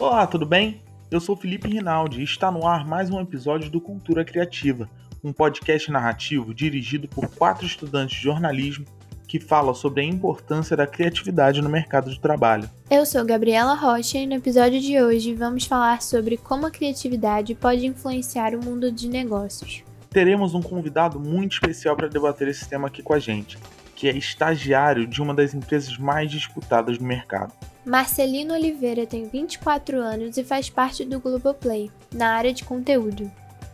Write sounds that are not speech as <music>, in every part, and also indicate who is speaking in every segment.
Speaker 1: Olá, tudo bem? Eu sou Felipe Rinaldi e está no ar mais um episódio do Cultura Criativa, um podcast narrativo dirigido por quatro estudantes de jornalismo que fala sobre a importância da criatividade no mercado de trabalho.
Speaker 2: Eu sou Gabriela Rocha e no episódio de hoje vamos falar sobre como a criatividade pode influenciar o mundo de negócios.
Speaker 1: Teremos um convidado muito especial para debater esse tema aqui com a gente, que é estagiário de uma das empresas mais disputadas no mercado.
Speaker 2: Marcelino Oliveira tem 24 anos e faz parte do Globoplay, na área de conteúdo.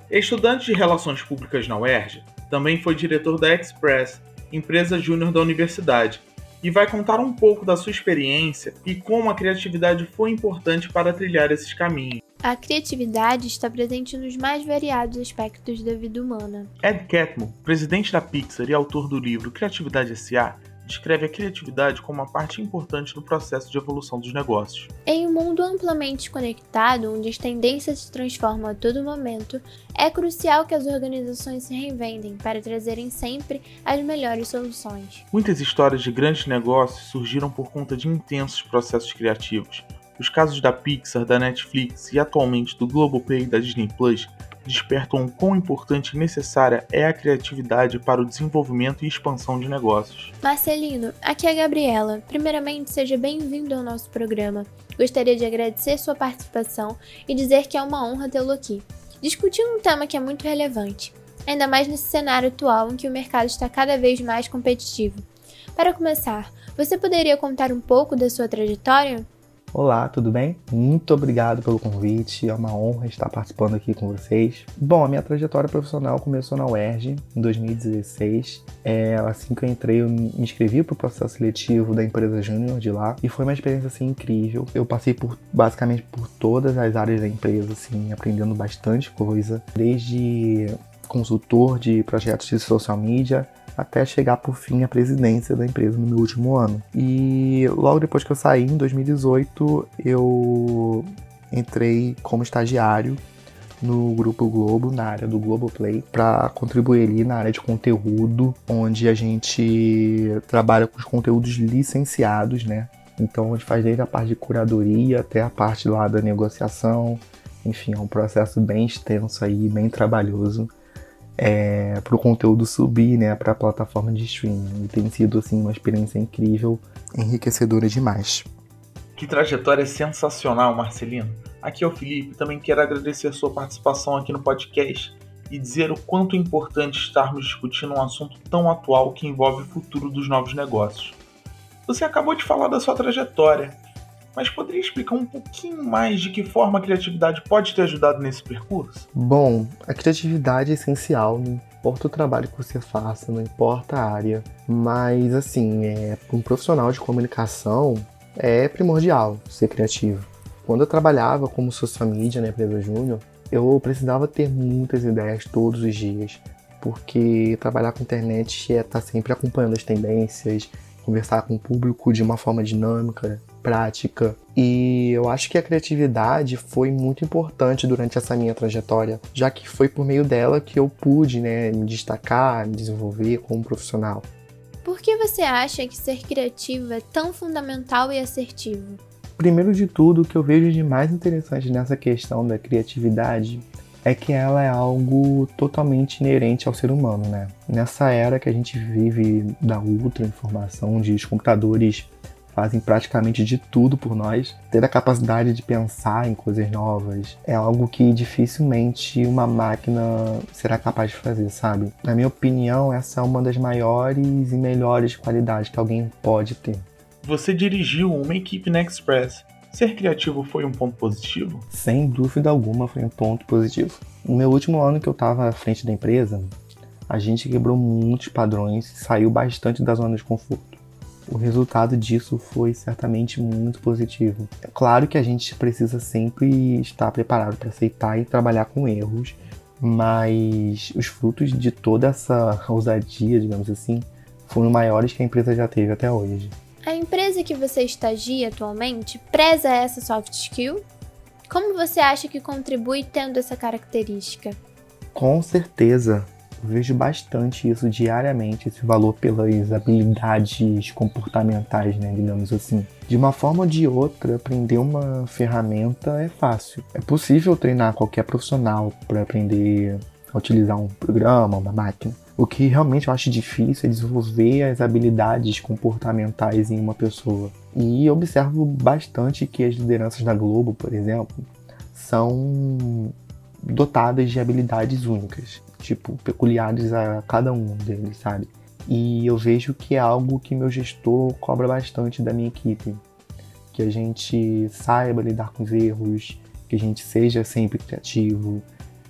Speaker 1: Estudante de Relações Públicas na UERJ, também foi diretor da Express, empresa júnior da universidade, e vai contar um pouco da sua experiência e como a criatividade foi importante para trilhar esses caminhos.
Speaker 2: A criatividade está presente nos mais variados aspectos da vida humana.
Speaker 1: Ed Catmull, presidente da Pixar e autor do livro Criatividade S.A., descreve a criatividade como uma parte importante do processo de evolução dos negócios.
Speaker 2: Em um mundo amplamente conectado, onde as tendências se transformam a todo momento, é crucial que as organizações se reinventem para trazerem sempre as melhores soluções.
Speaker 1: Muitas histórias de grandes negócios surgiram por conta de intensos processos criativos. Os casos da Pixar, da Netflix e atualmente do Globoplay e da Disney Plus despertam o quão importante e necessária é a criatividade para o desenvolvimento e expansão de negócios.
Speaker 2: Marcelino, aqui é a Gabriela. Primeiramente, seja bem-vindo ao nosso programa. Gostaria de agradecer sua participação e dizer que é uma honra tê-lo aqui, discutindo um tema que é muito relevante, ainda mais nesse cenário atual em que o mercado está cada vez mais competitivo. Para começar, você poderia contar um pouco da sua trajetória?
Speaker 3: Olá, tudo bem? Muito obrigado pelo convite, é uma honra estar participando aqui com vocês. Bom, a minha trajetória profissional começou na UERJ em 2016. É, assim que eu entrei, eu me inscrevi para o processo seletivo da empresa Júnior de lá e foi uma experiência assim incrível. Eu passei por basicamente por todas as áreas da empresa, assim, aprendendo bastante coisa, desde consultor de projetos de social media até chegar por fim à presidência da empresa no meu último ano. E logo depois que eu saí, em 2018, eu entrei como estagiário no Grupo Globo, na área do Globoplay, para contribuir ali na área de conteúdo, onde a gente trabalha com os conteúdos licenciados, né? Então a gente faz desde a parte de curadoria até a parte lá da negociação. Enfim, é um processo bem extenso aí, bem trabalhoso é, para o conteúdo subir né, para a plataforma de streaming. E tem sido assim, uma experiência incrível, enriquecedora demais.
Speaker 1: Que trajetória sensacional, Marcelino. Aqui é o Felipe, também quero agradecer a sua participação aqui no podcast e dizer o quanto é importante estarmos discutindo um assunto tão atual que envolve o futuro dos novos negócios. Você acabou de falar da sua trajetória, mas poderia explicar um pouquinho mais de que forma a criatividade pode ter ajudado nesse percurso?
Speaker 3: Bom, a criatividade é essencial, não importa o trabalho que você faça, não importa a área, mas assim, é, um profissional de comunicação é primordial ser criativo. Quando eu trabalhava como social media na empresa Júnior, eu precisava ter muitas ideias todos os dias, porque trabalhar com internet é estar sempre acompanhando as tendências, conversar com o público de uma forma dinâmica, prática. E eu acho que a criatividade foi muito importante durante essa minha trajetória, já que foi por meio dela que eu pude né, me destacar, me desenvolver como profissional.
Speaker 2: Por que você acha que ser criativo é tão fundamental e assertivo?
Speaker 3: Primeiro de tudo, o que eu vejo de mais interessante nessa questão da criatividade é que ela é algo totalmente inerente ao ser humano, né? Nessa era que a gente vive da ultra informação, os computadores fazem praticamente de tudo por nós. Ter a capacidade de pensar em coisas novas é algo que dificilmente uma máquina será capaz de fazer, sabe? Na minha opinião, essa é uma das maiores e melhores qualidades que alguém pode ter.
Speaker 1: Você dirigiu uma equipe na Express. Ser criativo foi um ponto positivo?
Speaker 3: Sem dúvida alguma foi um ponto positivo. No meu último ano que eu estava à frente da empresa, a gente quebrou muitos padrões e saiu bastante da zona de conforto o resultado disso foi certamente muito positivo. É claro que a gente precisa sempre estar preparado para aceitar e trabalhar com erros, mas os frutos de toda essa ousadia, digamos assim, foram maiores que a empresa já teve até hoje.
Speaker 2: A empresa que você estagia atualmente preza essa soft skill? Como você acha que contribui tendo essa característica?
Speaker 3: Com certeza vejo bastante isso diariamente, esse valor pelas habilidades comportamentais, né, digamos assim. De uma forma ou de outra, aprender uma ferramenta é fácil. É possível treinar qualquer profissional para aprender a utilizar um programa, uma máquina. O que realmente eu acho difícil é desenvolver as habilidades comportamentais em uma pessoa. E observo bastante que as lideranças da Globo, por exemplo, são dotadas de habilidades únicas, tipo, peculiares a cada um deles, sabe? E eu vejo que é algo que meu gestor cobra bastante da minha equipe. Que a gente saiba lidar com os erros, que a gente seja sempre criativo,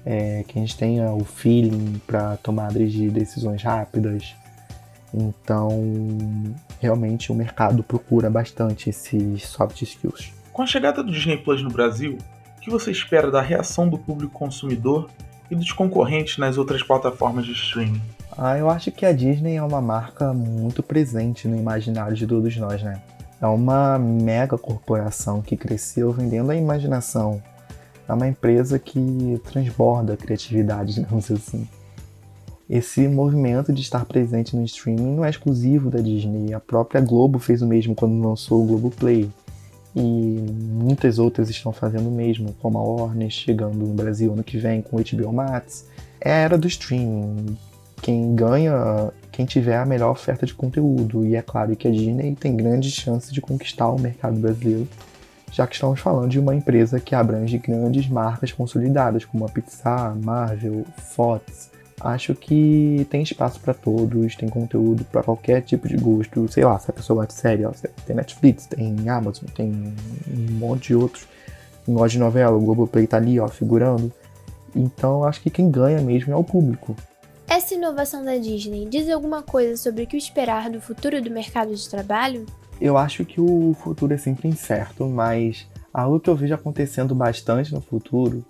Speaker 3: é, que a gente tenha o feeling para tomadas de decisões rápidas. Então, realmente o mercado procura bastante esses soft skills.
Speaker 1: Com a chegada do Disney Plus no Brasil, o que você espera da reação do público consumidor e dos concorrentes nas outras plataformas de streaming?
Speaker 3: Ah, eu acho que a Disney é uma marca muito presente no imaginário de todos nós, né? É uma mega corporação que cresceu vendendo a imaginação é uma empresa que transborda a criatividade, <laughs> digamos assim. Esse movimento de estar presente no streaming não é exclusivo da Disney. A própria Globo fez o mesmo quando lançou o Globo Play. E muitas outras estão fazendo o mesmo, como a Warner chegando no Brasil ano que vem com o HBO Max. É a era do streaming. Quem ganha, quem tiver a melhor oferta de conteúdo. E é claro que a Disney tem grandes chances de conquistar o mercado brasileiro já que estamos falando de uma empresa que abrange grandes marcas consolidadas, como a Pixar, Marvel, Fox. Acho que tem espaço para todos, tem conteúdo para qualquer tipo de gosto. Sei lá, se a pessoa gosta de série, ó, tem Netflix, tem Amazon, tem um monte de outros. Gosta de novela, o Globoplay tá ali, ó, figurando. Então acho que quem ganha mesmo é o público.
Speaker 2: Essa inovação da Disney diz alguma coisa sobre o que esperar do futuro do mercado de trabalho?
Speaker 3: Eu acho que o futuro é sempre incerto, mas algo que eu vejo acontecendo bastante no futuro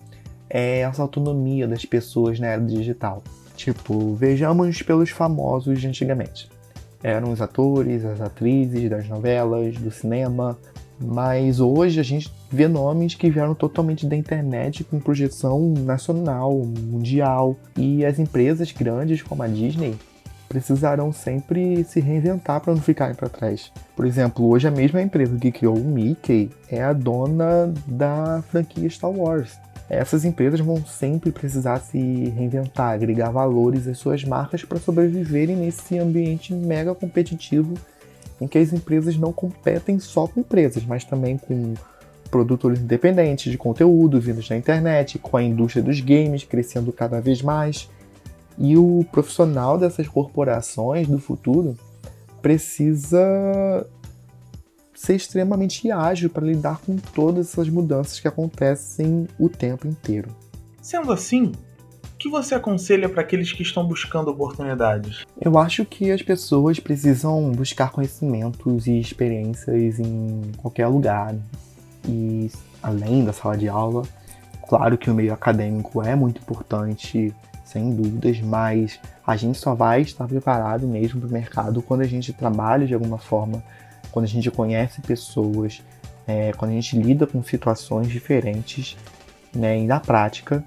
Speaker 3: é essa autonomia das pessoas na era digital. Tipo, vejamos pelos famosos de antigamente. Eram os atores, as atrizes das novelas, do cinema, mas hoje a gente vê nomes que vieram totalmente da internet com projeção nacional, mundial, e as empresas grandes como a Disney precisarão sempre se reinventar para não ficarem para trás. Por exemplo, hoje a mesma empresa que criou o Mickey é a dona da franquia Star Wars. Essas empresas vão sempre precisar se reinventar, agregar valores às suas marcas para sobreviverem nesse ambiente mega competitivo em que as empresas não competem só com empresas, mas também com produtores independentes de conteúdo vindos da internet, com a indústria dos games crescendo cada vez mais. E o profissional dessas corporações do futuro precisa ser extremamente ágil para lidar com todas essas mudanças que acontecem o tempo inteiro.
Speaker 1: Sendo assim, o que você aconselha para aqueles que estão buscando oportunidades?
Speaker 3: Eu acho que as pessoas precisam buscar conhecimentos e experiências em qualquer lugar. E além da sala de aula, claro que o meio acadêmico é muito importante, sem dúvidas, mas a gente só vai estar preparado mesmo para o mercado quando a gente trabalha de alguma forma, quando a gente conhece pessoas, é, quando a gente lida com situações diferentes né, e na prática.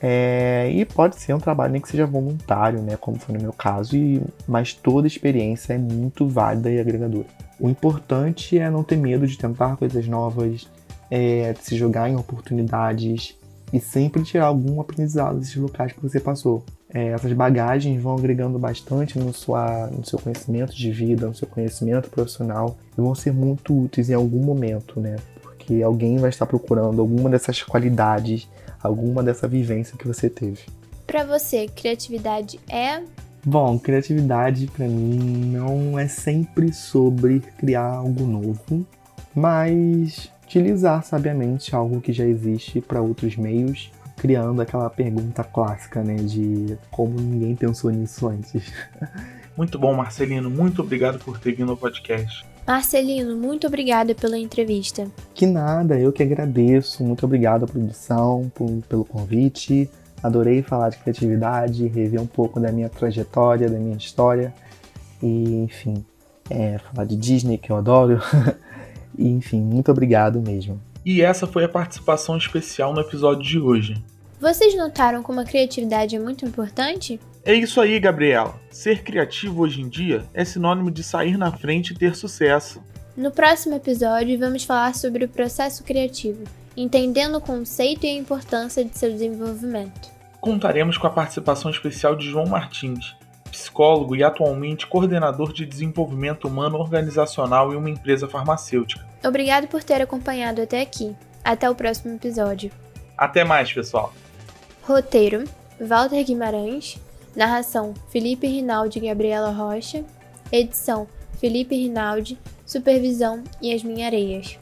Speaker 3: É, e pode ser um trabalho nem que seja voluntário, né, como foi no meu caso, e, mas toda experiência é muito válida e agregadora. O importante é não ter medo de tentar coisas novas, é, de se jogar em oportunidades, e sempre tirar algum aprendizado desses locais que você passou. É, essas bagagens vão agregando bastante no, sua, no seu conhecimento de vida, no seu conhecimento profissional e vão ser muito úteis em algum momento, né? Porque alguém vai estar procurando alguma dessas qualidades, alguma dessa vivência que você teve.
Speaker 2: Para você, criatividade é
Speaker 3: Bom, criatividade para mim não é sempre sobre criar algo novo, mas utilizar sabiamente algo que já existe para outros meios, criando aquela pergunta clássica, né, de como ninguém pensou nisso antes. <laughs>
Speaker 1: Muito bom, Marcelino. Muito obrigado por ter vindo ao podcast.
Speaker 2: Marcelino, muito obrigada pela entrevista.
Speaker 3: Que nada, eu que agradeço. Muito obrigado à produção por, pelo convite. Adorei falar de criatividade, rever um pouco da minha trajetória, da minha história. E, enfim, é, falar de Disney, que eu adoro. <laughs> E, enfim, muito obrigado mesmo.
Speaker 1: E essa foi a participação especial no episódio de hoje.
Speaker 2: Vocês notaram como a criatividade é muito importante?
Speaker 1: É isso aí, Gabriela. Ser criativo hoje em dia é sinônimo de sair na frente e ter sucesso.
Speaker 2: No próximo episódio, vamos falar sobre o processo criativo, entendendo o conceito e a importância de seu desenvolvimento.
Speaker 1: Contaremos com a participação especial de João Martins, psicólogo e atualmente coordenador de desenvolvimento humano organizacional em uma empresa farmacêutica.
Speaker 2: Obrigado por ter acompanhado até aqui. Até o próximo episódio.
Speaker 1: Até mais, pessoal.
Speaker 2: Roteiro: Walter Guimarães. Narração: Felipe Rinaldi e Gabriela Rocha. Edição: Felipe Rinaldi. Supervisão: Yasmin Areias.